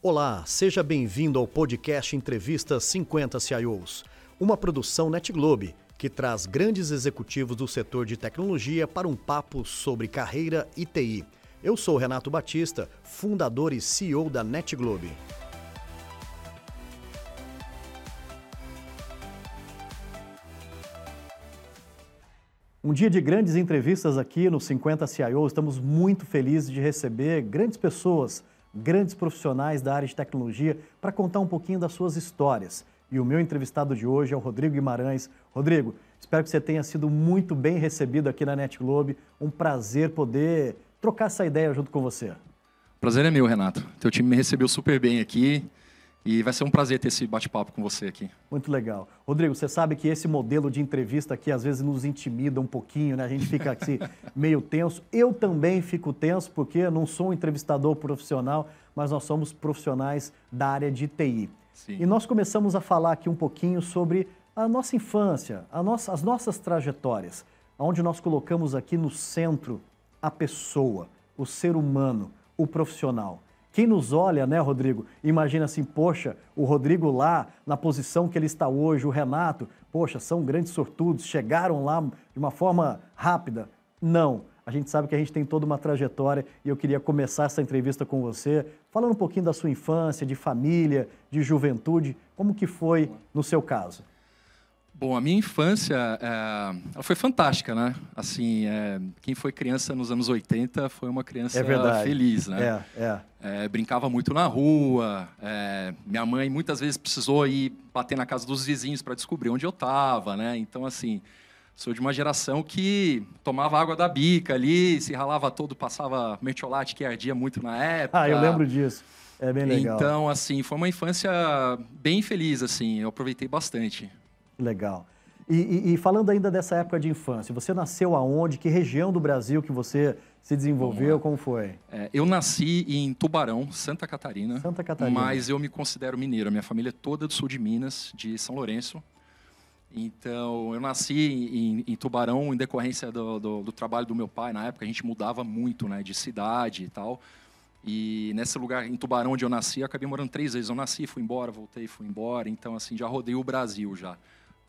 Olá, seja bem-vindo ao podcast Entrevista 50 CIOs, uma produção NetGlobe que traz grandes executivos do setor de tecnologia para um papo sobre carreira e TI. Eu sou Renato Batista, fundador e CEO da NetGlobe. Um dia de grandes entrevistas aqui no 50 CIO. Estamos muito felizes de receber grandes pessoas, grandes profissionais da área de tecnologia para contar um pouquinho das suas histórias. E o meu entrevistado de hoje é o Rodrigo Guimarães. Rodrigo, espero que você tenha sido muito bem recebido aqui na Net Globe. Um prazer poder trocar essa ideia junto com você. Prazer é meu, Renato. Teu time me recebeu super bem aqui. E vai ser um prazer ter esse bate-papo com você aqui. Muito legal. Rodrigo, você sabe que esse modelo de entrevista aqui às vezes nos intimida um pouquinho, né? A gente fica assim, meio tenso. Eu também fico tenso porque eu não sou um entrevistador profissional, mas nós somos profissionais da área de TI. Sim. E nós começamos a falar aqui um pouquinho sobre a nossa infância, a nossa, as nossas trajetórias, onde nós colocamos aqui no centro a pessoa, o ser humano, o profissional. Quem nos olha, né, Rodrigo, imagina assim, poxa, o Rodrigo lá, na posição que ele está hoje, o Renato, poxa, são grandes sortudos, chegaram lá de uma forma rápida. Não. A gente sabe que a gente tem toda uma trajetória e eu queria começar essa entrevista com você, falando um pouquinho da sua infância, de família, de juventude, como que foi no seu caso? Bom, a minha infância é, ela foi fantástica, né? Assim, é, quem foi criança nos anos 80 foi uma criança é feliz, né? É, é. é brincava muito na rua. Minha mãe muitas vezes precisou ir bater na casa dos vizinhos para descobrir onde eu estava, né? Então, assim, sou de uma geração que tomava água da bica ali, se ralava todo, passava mertiolate que ardia muito na época. Ah, eu lembro disso. É bem legal. Então, assim, foi uma infância bem feliz, assim. Eu aproveitei bastante. Legal. E, e, e, falando ainda dessa época de infância, você nasceu aonde? Que região do Brasil que você se desenvolveu? Como foi? É, eu nasci em Tubarão, Santa Catarina. Santa Catarina. Mas eu me considero mineiro. Minha família é toda do sul de Minas, de São Lourenço. Então, eu nasci em, em Tubarão em decorrência do, do, do, trabalho do meu pai. Na época, a gente mudava muito né, de cidade e tal. E nesse lugar, em Tubarão, onde eu nasci, eu acabei morando três vezes. Eu nasci, fui embora, voltei, fui embora. Então, assim, já rodei o Brasil já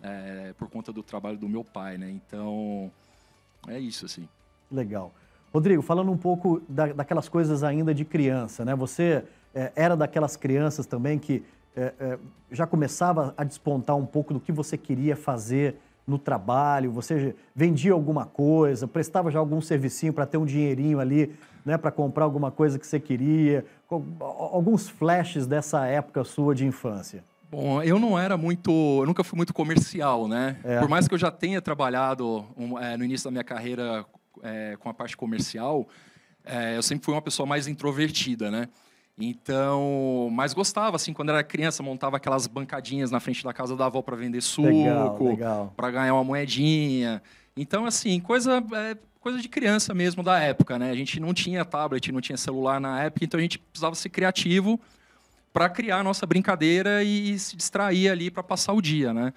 é, por conta do trabalho do meu pai, né? Então, é isso, assim. Legal. Rodrigo, falando um pouco da, daquelas coisas ainda de criança, né? Você é, era daquelas crianças também que é, é, já começava a despontar um pouco do que você queria fazer no trabalho, você vendia alguma coisa, prestava já algum servicinho para ter um dinheirinho ali, né, para comprar alguma coisa que você queria, alguns flashes dessa época sua de infância. Bom, eu não era muito, eu nunca fui muito comercial, né? É. Por mais que eu já tenha trabalhado um, é, no início da minha carreira é, com a parte comercial, é, eu sempre fui uma pessoa mais introvertida, né? Então, mas gostava, assim, quando era criança, montava aquelas bancadinhas na frente da casa da avó para vender suco, para ganhar uma moedinha. Então, assim, coisa, é, coisa de criança mesmo da época, né? A gente não tinha tablet, não tinha celular na época, então a gente precisava ser criativo para criar a nossa brincadeira e se distrair ali para passar o dia, né?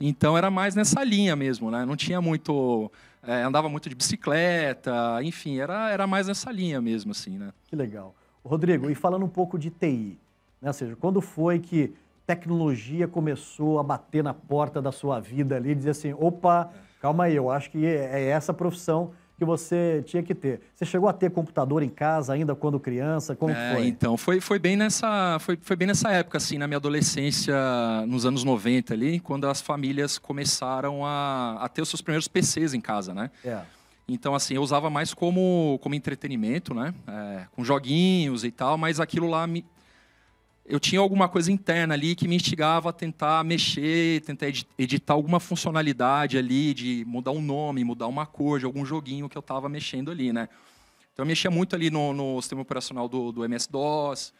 Então era mais nessa linha mesmo, né? Não tinha muito, é, andava muito de bicicleta, enfim, era, era mais nessa linha mesmo, assim, né? Que legal. Rodrigo, e falando um pouco de TI, né? Ou seja, quando foi que tecnologia começou a bater na porta da sua vida ali, dizer assim, opa, calma aí, eu acho que é, é essa profissão que você tinha que ter. Você chegou a ter computador em casa ainda quando criança? Como é, foi? Então, foi, foi, bem nessa, foi, foi bem nessa época, assim, na minha adolescência, nos anos 90 ali, quando as famílias começaram a, a ter os seus primeiros PCs em casa, né? É. Então, assim, eu usava mais como, como entretenimento, né? É, com joguinhos e tal, mas aquilo lá me, eu tinha alguma coisa interna ali que me instigava a tentar mexer, tentar editar alguma funcionalidade ali, de mudar um nome, mudar uma cor de algum joguinho que eu estava mexendo ali, né? Então, eu mexia muito ali no, no sistema operacional do, do MS-DOS.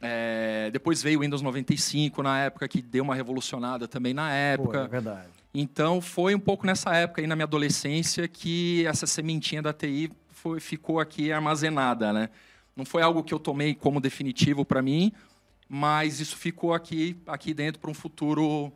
É, depois veio o Windows 95, na época, que deu uma revolucionada também na época. Pô, é verdade. Então, foi um pouco nessa época, aí, na minha adolescência, que essa sementinha da TI foi, ficou aqui armazenada, né? Não foi algo que eu tomei como definitivo para mim, mas isso ficou aqui, aqui dentro para um futuro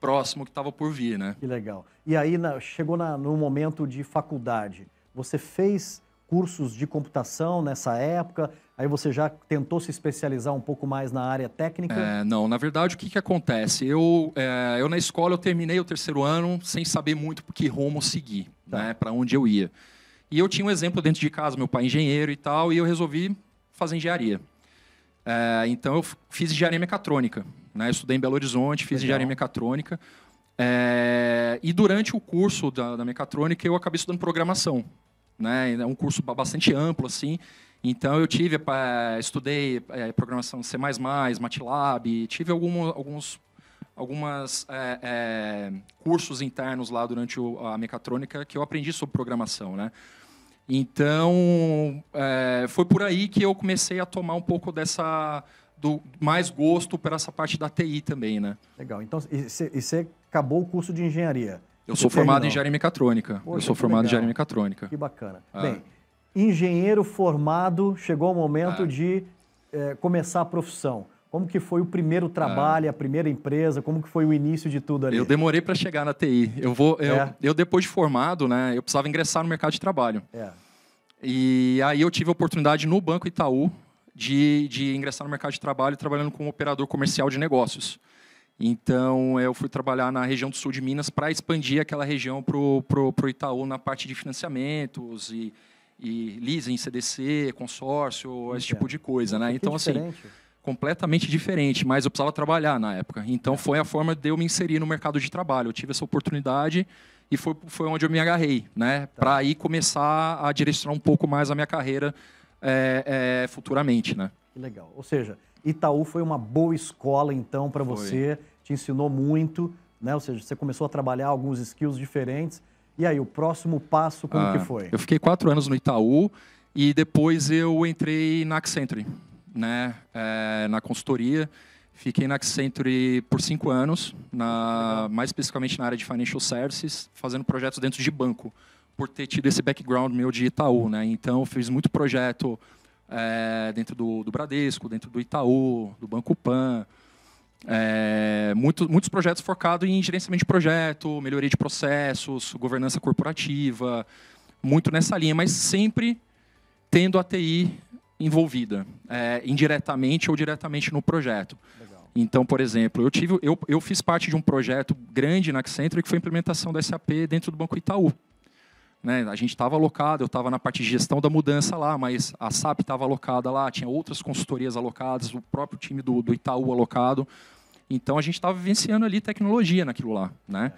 próximo que estava por vir, né? Que legal. E aí na, chegou na, no momento de faculdade. Você fez cursos de computação nessa época? Aí você já tentou se especializar um pouco mais na área técnica? É, não, na verdade, o que, que acontece? Eu, é, eu, na escola, eu terminei o terceiro ano sem saber muito que rumo seguir, tá. né, para onde eu ia. E eu tinha um exemplo dentro de casa, meu pai é engenheiro e tal, e eu resolvi fazer engenharia. É, então, eu fiz engenharia mecatrônica. Né? Eu estudei em Belo Horizonte, fiz Legal. engenharia mecatrônica. É, e durante o curso da, da, mecatrônica, eu acabei estudando programação. Né? É um curso bastante amplo, assim. Então, eu tive, estudei é, programação C++, MATLAB, tive algum, alguns algumas é, é, cursos internos lá durante o, a mecatrônica que eu aprendi sobre programação, né? Então é, foi por aí que eu comecei a tomar um pouco dessa do mais gosto por essa parte da TI também, né? Legal. Então e você acabou o curso de engenharia? Eu sou formado terminou. em engenharia mecatrônica. Poxa, eu sou formado legal. em engenharia mecatrônica. Que bacana. Ah. Bem, engenheiro formado, chegou o momento ah. de é, começar a profissão. Como que foi o primeiro trabalho, ah. a primeira empresa? Como que foi o início de tudo ali? Eu demorei para chegar na TI. Eu vou, eu, é. eu, depois de formado, né, eu precisava ingressar no mercado de trabalho. É. E aí eu tive a oportunidade no Banco Itaú de, de ingressar no mercado de trabalho trabalhando como operador comercial de negócios. Então eu fui trabalhar na região do sul de Minas para expandir aquela região para o Itaú na parte de financiamentos e, e leasing, CDC, consórcio, esse tipo de coisa, né? Então assim completamente diferente, mas eu precisava trabalhar na época. Então foi a forma de eu me inserir no mercado de trabalho. Eu tive essa oportunidade e foi, foi onde eu me agarrei, né? Tá. Para aí começar a direcionar um pouco mais a minha carreira é, é, futuramente, né? Que legal. Ou seja, Itaú foi uma boa escola então para você, te ensinou muito, né? Ou seja, você começou a trabalhar alguns skills diferentes. E aí, o próximo passo, como ah, que foi? Eu fiquei quatro anos no Itaú e depois eu entrei na Accenture né, é, na consultoria. Fiquei na Accenture por cinco anos, na, mais especificamente na área de financial services, fazendo projetos dentro de banco, por ter tido esse background meu de Itaú. Né? Então, fiz muito projeto é, dentro do, do, Bradesco, dentro do Itaú, do Banco Pan. É, muito, muitos projetos focados em gerenciamento de projeto, melhoria de processos, governança corporativa, muito nessa linha, mas sempre tendo a TI envolvida, é, indiretamente ou diretamente no projeto. Legal. Então, por exemplo, eu, tive, eu, eu fiz parte de um projeto grande na Accenture que foi a implementação da SAP dentro do Banco Itaú. Né? A gente estava alocado, eu estava na parte de gestão da mudança lá, mas a SAP estava alocada lá, tinha outras consultorias alocadas, o próprio time do, do Itaú alocado. Então, a gente estava vivenciando ali tecnologia naquilo lá. Né?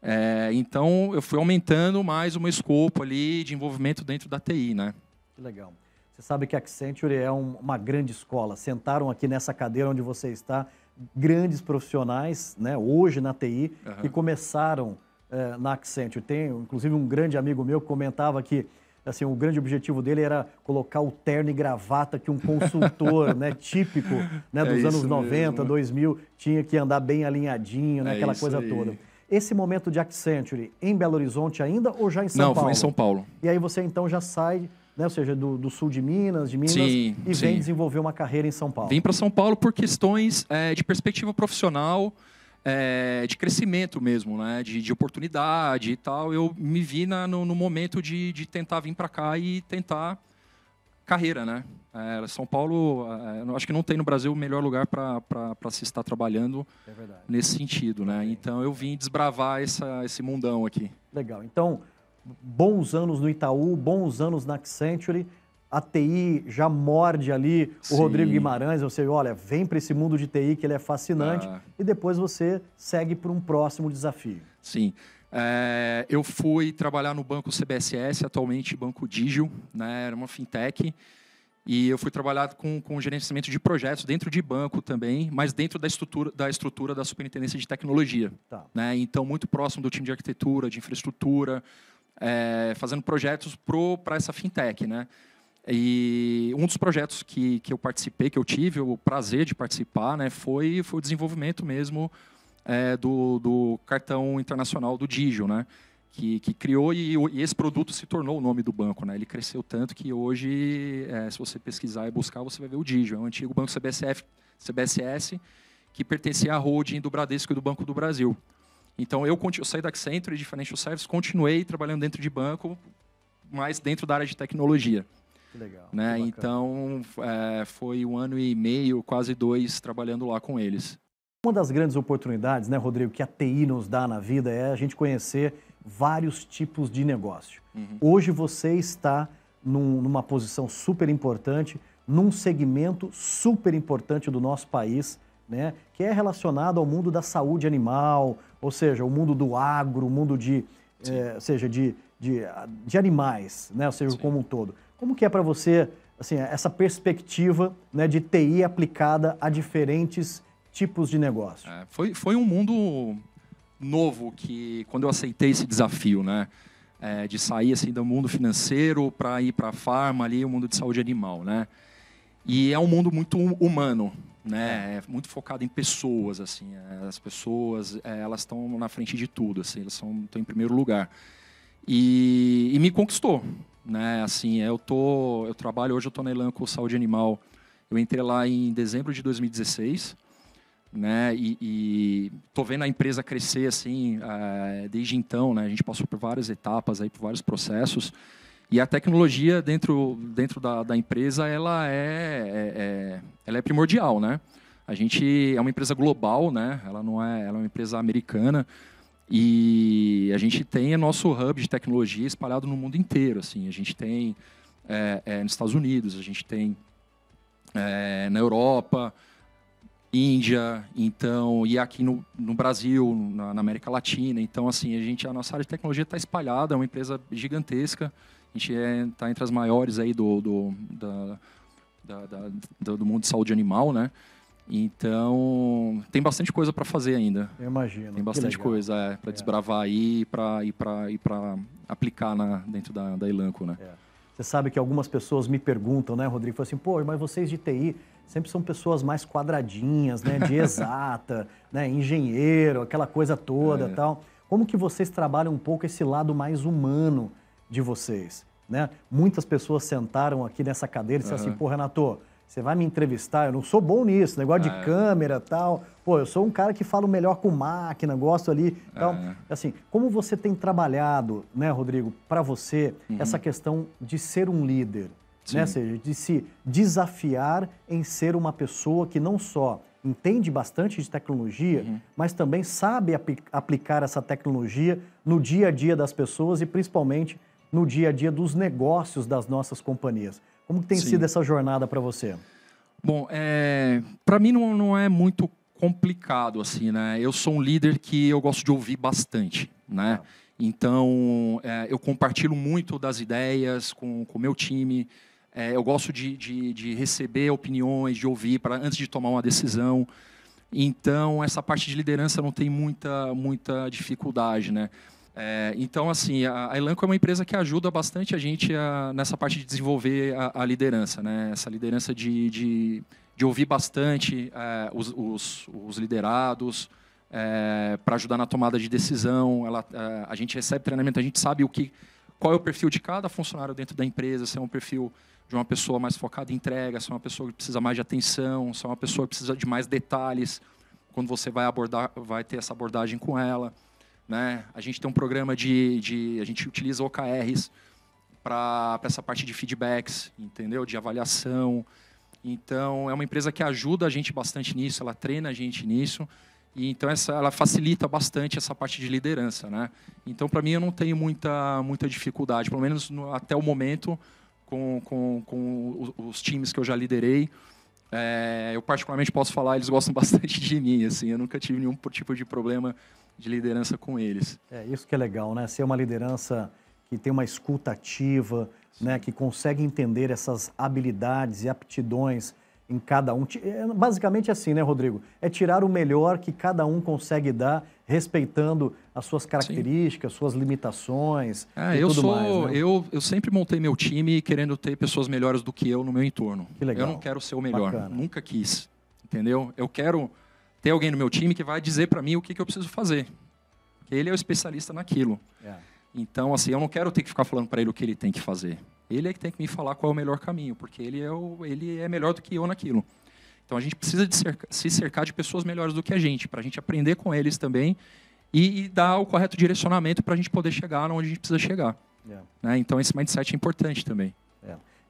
É, então, eu fui aumentando mais o meu escopo ali de envolvimento dentro da TI. Né? Que legal. Você sabe que a Accenture é um, uma grande escola. Sentaram aqui nessa cadeira onde você está grandes profissionais, né, hoje na TI, uhum. que começaram é, na Accenture. Tem, inclusive, um grande amigo meu que comentava que assim, o grande objetivo dele era colocar o terno e gravata que um consultor né, típico né, dos é anos 90, mesmo. 2000 tinha que andar bem alinhadinho, né, é aquela coisa aí. toda. Esse momento de Accenture em Belo Horizonte ainda ou já em São Não, Paulo? Não, foi em São Paulo. E aí você então já sai né? ou seja, do, do, sul de Minas, de Minas, sim, e vem sim. desenvolver uma carreira em São Paulo. Vim para São Paulo por questões é, de perspectiva profissional, é, de crescimento mesmo, né? de, de, oportunidade e tal. Eu me vi na, no, no, momento de, de tentar vir para cá e tentar carreira, né? É, São Paulo, é, acho que não tem no Brasil o melhor lugar para se estar trabalhando é nesse sentido, né? Então eu vim desbravar essa, esse mundão aqui. Legal. Então bons anos no Itaú, bons anos na Accenture. A TI já morde ali Sim. o Rodrigo Guimarães. Você olha, vem para esse mundo de TI que ele é fascinante. Ah. E depois você segue para um próximo desafio. Sim. É, eu fui trabalhar no banco CBSS, atualmente Banco Digio, né, era uma fintech. E eu fui trabalhar com, com gerenciamento de projetos dentro de banco também, mas dentro da estrutura da, estrutura da Superintendência de Tecnologia. Tá. Né? Então, muito próximo do time de arquitetura, de infraestrutura, é, fazendo projetos para essa fintech, né? E um dos projetos que, que eu participei, que eu tive o prazer de participar, né, foi, foi o desenvolvimento mesmo é, do, do cartão internacional do Digio, né? Que, que criou e, e, esse produto se tornou o nome do banco, né? Ele cresceu tanto que hoje, é, se você pesquisar e buscar, você vai ver o Digio. É o antigo banco CBSF, CBSS, que pertencia à holding do Bradesco e do Banco do Brasil. Então, eu, eu saí da Accenture de Financial Services, continuei trabalhando dentro de banco, mas dentro da área de tecnologia. Que legal. Né? Que então, é, foi um ano e meio, quase dois, trabalhando lá com eles. Uma das grandes oportunidades, né, Rodrigo, que a TI nos dá na vida é a gente conhecer vários tipos de negócio. Uhum. Hoje você está num, numa posição super importante, num segmento super importante do nosso país, né, que é relacionado ao mundo da saúde animal, ou seja, o mundo do agro, o mundo de, é, seja, de, de, de, animais, né, ou seja, Sim. como um todo. Como que é para você assim, essa perspectiva né, de TI aplicada a diferentes tipos de negócio? É, foi, foi um mundo novo que, quando eu aceitei esse desafio, né? É, de sair assim do mundo financeiro para ir para a farma ali, o mundo de saúde animal, né? E é um mundo muito humano, né? É muito focado em pessoas, assim. É, as pessoas, é, elas estão na frente de tudo, assim. Elas estão em primeiro lugar. E, e, me conquistou, né? Assim, eu tô, eu trabalho hoje, eu tô na Elanco Saúde Animal. Eu entrei lá em dezembro de 2016, né? E, e tô vendo a empresa crescer assim é, desde então, né? A gente passou por várias etapas aí, por vários processos. E a tecnologia dentro, dentro da, da empresa, ela é, é, é, ela é primordial, né? A gente é uma empresa global, né? Ela não é, ela é uma empresa americana e a gente tem nosso hub de tecnologia espalhado no mundo inteiro. Assim, a gente tem é, é, nos Estados Unidos, a gente tem é, na Europa, Índia, então e aqui no, no Brasil, na, na, América Latina. Então, assim, a gente a nossa área de tecnologia está espalhada, é uma empresa gigantesca. A gente está é, tá entre as maiores aí do, do, da, da, da, do mundo de saúde animal, né? Então, tem bastante coisa para fazer ainda. Eu imagino. Tem bastante coisa é, para é. desbravar aí e para aplicar na, dentro da, da Elanco, né? É. Você sabe que algumas pessoas me perguntam, né, Rodrigo? Falam assim, pô, mas vocês de TI sempre são pessoas mais quadradinhas, né? De exata, né? Engenheiro, aquela coisa toda é. tal. Como que vocês trabalham um pouco esse lado mais humano de vocês. Né? Muitas pessoas sentaram aqui nessa cadeira e disseram uhum. assim, pô, Renato, você vai me entrevistar, eu não sou bom nisso, negócio é. de câmera tal. Pô, eu sou um cara que falo melhor com máquina, gosto ali. Então, é. assim, como você tem trabalhado, né, Rodrigo, para você, uhum. essa questão de ser um líder, Sim. né? Ou seja, de se desafiar em ser uma pessoa que não só entende bastante de tecnologia, uhum. mas também sabe aplicar essa tecnologia no dia a dia das pessoas e principalmente no dia a dia dos negócios das nossas companhias. Como tem Sim. sido essa jornada para você? Bom, é, para mim não, não é muito complicado assim, né? Eu sou um líder que eu gosto de ouvir bastante, né? Ah. Então é, eu compartilho muito das ideias com o meu time. É, eu gosto de, de, de, receber opiniões, de ouvir para antes de tomar uma decisão. Então essa parte de liderança não tem muita muita dificuldade, né? É, então, assim, a, Elanco é uma empresa que ajuda bastante a gente a, nessa parte de desenvolver a, a liderança, né? Essa liderança de, de, de ouvir bastante é, os, os, os, liderados é, para ajudar na tomada de decisão. Ela, é, a gente recebe treinamento, a gente sabe o que, qual é o perfil de cada funcionário dentro da empresa, se é um perfil de uma pessoa mais focada em entrega, se é uma pessoa que precisa mais de atenção, se é uma pessoa que precisa de mais detalhes, quando você vai abordar, vai ter essa abordagem com ela. Né? A gente tem um programa de, de a gente utiliza OKRs para essa parte de feedbacks, entendeu? De avaliação. Então é uma empresa que ajuda a gente bastante nisso, ela treina a gente nisso. E então essa, ela facilita bastante essa parte de liderança, né? Então para mim eu não tenho muita muita dificuldade, pelo menos no, até o momento com, com, com os, os times que eu já liderei. É, eu particularmente posso falar, eles gostam bastante de mim, assim, eu nunca tive nenhum tipo de problema de liderança com eles. É isso que é legal, né? Ser uma liderança que tem uma escuta ativa, né? Que consegue entender essas habilidades e aptidões em cada um. É, basicamente assim, né, Rodrigo? É tirar o melhor que cada um consegue dar, respeitando as suas características, Sim. suas limitações é, eu sou, mais. Né? Eu, eu sempre montei meu time querendo ter pessoas melhores do que eu no meu entorno. Que legal. Eu não quero ser o melhor, Bacana. nunca quis, entendeu? Eu quero ter alguém no meu time que vai dizer para mim o que, que, eu preciso fazer. Ele é o especialista naquilo. É. Então, assim, eu não quero ter que ficar falando para ele o que ele tem que fazer. Ele é que tem que me falar qual é o melhor caminho, porque ele é, o, ele é melhor do que eu naquilo. Então, a gente precisa de cerca, se cercar de pessoas melhores do que a gente, para a gente aprender com eles também e, e dar o correto direcionamento para a gente poder chegar onde a gente precisa chegar. É. Né? Então, esse mindset é importante também.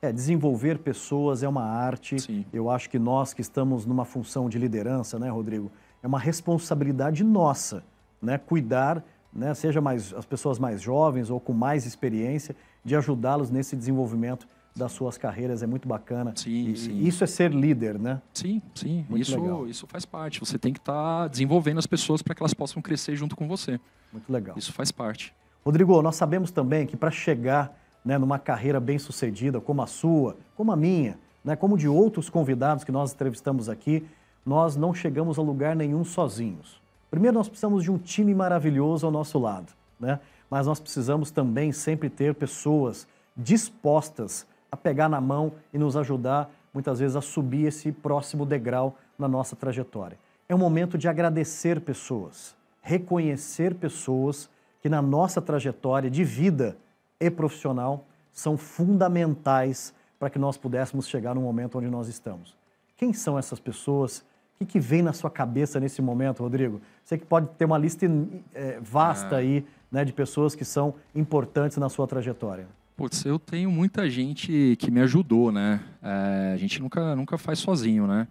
É. Desenvolver pessoas é uma arte. Sim. Eu acho que nós que estamos numa função de liderança, né, Rodrigo, é uma responsabilidade nossa, né, cuidar, né, seja mais as pessoas mais jovens ou com mais experiência, de ajudá-los nesse desenvolvimento das suas carreiras é muito bacana. Sim, e, sim. Isso é ser líder, né? Sim, sim. Muito isso, legal. isso faz parte. Você tem que estar tá desenvolvendo as pessoas para que elas possam crescer junto com você. Muito legal. Isso faz parte. Rodrigo, nós sabemos também que para chegar né, numa carreira bem sucedida como a sua, como a minha, né, como de outros convidados que nós entrevistamos aqui, nós não chegamos a lugar nenhum sozinhos. Primeiro, nós precisamos de um time maravilhoso ao nosso lado, né? mas nós precisamos também sempre ter pessoas dispostas a pegar na mão e nos ajudar, muitas vezes, a subir esse próximo degrau na nossa trajetória. É um momento de agradecer pessoas, reconhecer pessoas que na nossa trajetória de vida e profissional são fundamentais para que nós pudéssemos chegar no momento onde nós estamos. Quem são essas pessoas? O que, que vem na sua cabeça nesse momento, Rodrigo? Você que pode ter uma lista é, vasta ah. aí né, de pessoas que são importantes na sua trajetória. Putz, eu tenho muita gente que me ajudou, né? É, a gente nunca, nunca faz sozinho, né?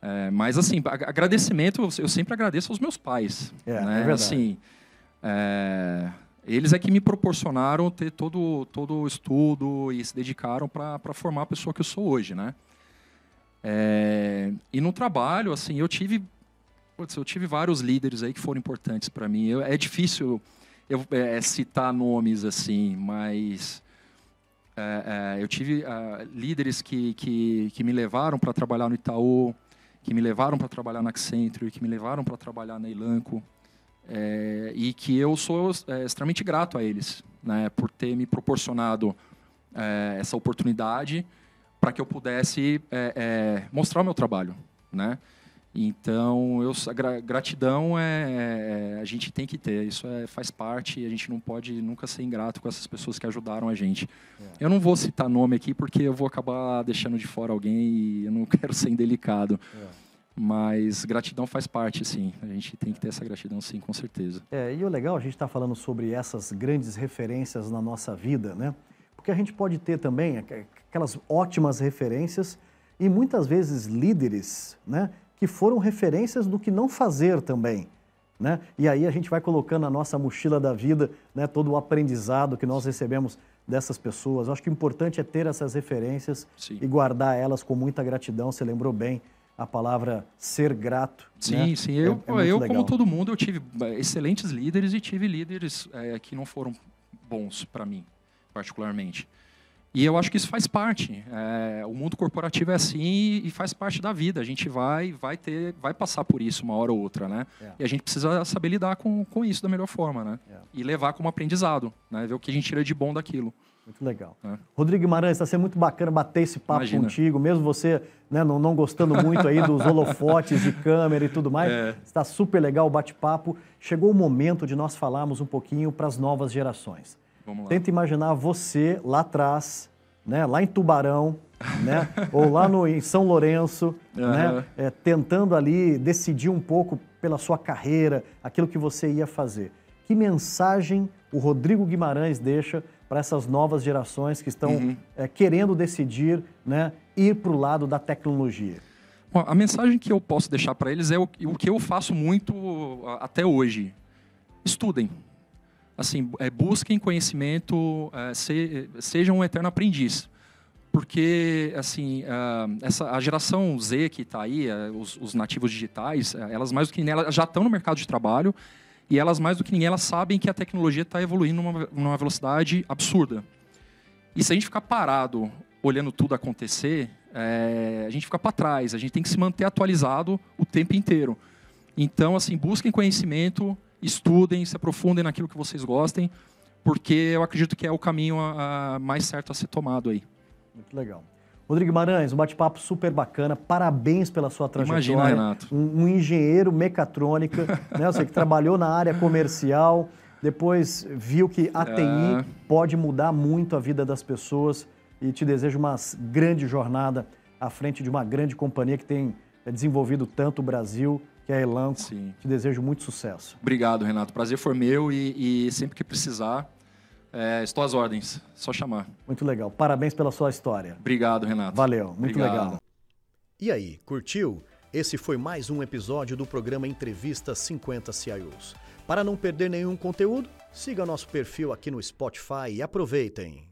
É, mas, assim, agradecimento, eu sempre agradeço aos meus pais. É, né? é verdade. Assim, é, eles é que me proporcionaram ter todo, todo o estudo e se dedicaram para formar a pessoa que eu sou hoje, né? É, e no trabalho, assim, eu tive, putz, eu tive vários líderes aí que foram importantes para mim. Eu, é difícil eu, é, citar nomes assim, mas é, é, eu tive uh, líderes que, que, que me levaram para trabalhar no Itaú, que me levaram para trabalhar na Accenture, que me levaram para trabalhar na Elanco, é, e que eu sou é, extremamente grato a eles, né, por ter me proporcionado é, essa oportunidade para que eu pudesse mostrar o meu trabalho, né? Então, eu, a gratidão é, é, a gente tem que ter, isso é, faz parte e a gente não pode nunca ser ingrato com essas pessoas que ajudaram a gente. É. Eu não vou citar nome aqui porque eu vou acabar deixando de fora alguém e eu não quero ser indelicado. Mas gratidão faz parte, sim. A gente tem que ter essa gratidão, sim, com certeza. É, e o legal, a gente está falando sobre essas grandes referências na nossa vida, né? Porque a gente pode ter também aquelas ótimas referências e muitas vezes líderes, né? que foram referências do que não fazer também. Né? E aí a gente vai colocando na nossa mochila da vida né, todo o aprendizado que nós recebemos dessas pessoas. Eu acho que o importante é ter essas referências sim. e guardar elas com muita gratidão. Você lembrou bem a palavra ser grato. Sim, né? sim. Eu, é, é eu como todo mundo, eu tive é, excelentes líderes e tive líderes é, que não foram bons para mim, particularmente. E eu acho que isso faz parte. É, o mundo corporativo é assim e faz parte da vida. A gente vai, vai ter, vai passar por isso uma hora ou outra, né? É. E a gente precisa saber lidar com, com isso da melhor forma, né? É. E levar como aprendizado, né? Ver o que a gente tira de bom daquilo. Muito legal. É. Rodrigo Guimarães, está sendo muito bacana bater esse papo Imagina. contigo, mesmo você né, não, não, gostando muito aí dos holofotes de câmera e tudo mais. É. Está super legal o bate-papo. Chegou o momento de nós falarmos um pouquinho para as novas gerações. Vamos lá. Tenta imaginar você lá atrás, né, lá em Tubarão, né, ou lá no, em São Lourenço, uhum. né, é, tentando ali decidir um pouco pela sua carreira, aquilo que você ia fazer. Que mensagem o Rodrigo Guimarães deixa para essas novas gerações que estão uhum. é, querendo decidir né, ir para o lado da tecnologia? Bom, a mensagem que eu posso deixar para eles é o, o que eu faço muito até hoje. Estudem assim, é, busquem conhecimento, é, se, sejam um eterno aprendiz. Porque, assim, essa, a geração Z que está aí, é, os, os, nativos digitais, é, elas mais do que elas já estão no mercado de trabalho e elas mais do que ninguém, elas sabem que a tecnologia está evoluindo numa, numa velocidade absurda. E se a gente ficar parado olhando tudo acontecer, é, a gente fica para trás. A gente tem que se manter atualizado o tempo inteiro. Então, assim, busquem conhecimento, estudem, se aprofundem naquilo que vocês gostem, porque eu acredito que é o caminho a, a mais certo a ser tomado aí. Muito legal. Rodrigo Guimarães, um bate-papo super bacana. Parabéns pela sua trajetória. Imagina, Renato. Um, um engenheiro mecatrônica, né? Você que trabalhou na área comercial, depois viu que a TI é... pode mudar muito a vida das pessoas e te desejo uma grande jornada à frente de uma grande companhia que tem desenvolvido tanto o Brasil que é a Elanco. Sim. Te desejo muito sucesso. Obrigado, Renato. Prazer foi meu e, e sempre que precisar, É, estou às ordens, só chamar. Muito legal. Parabéns pela sua história. Obrigado, Renato. Valeu, muito Obrigado. legal. E aí, curtiu? Esse foi mais um episódio do programa Entrevista 50 CIOs. Para não perder nenhum conteúdo, siga nosso perfil aqui no Spotify e aproveitem.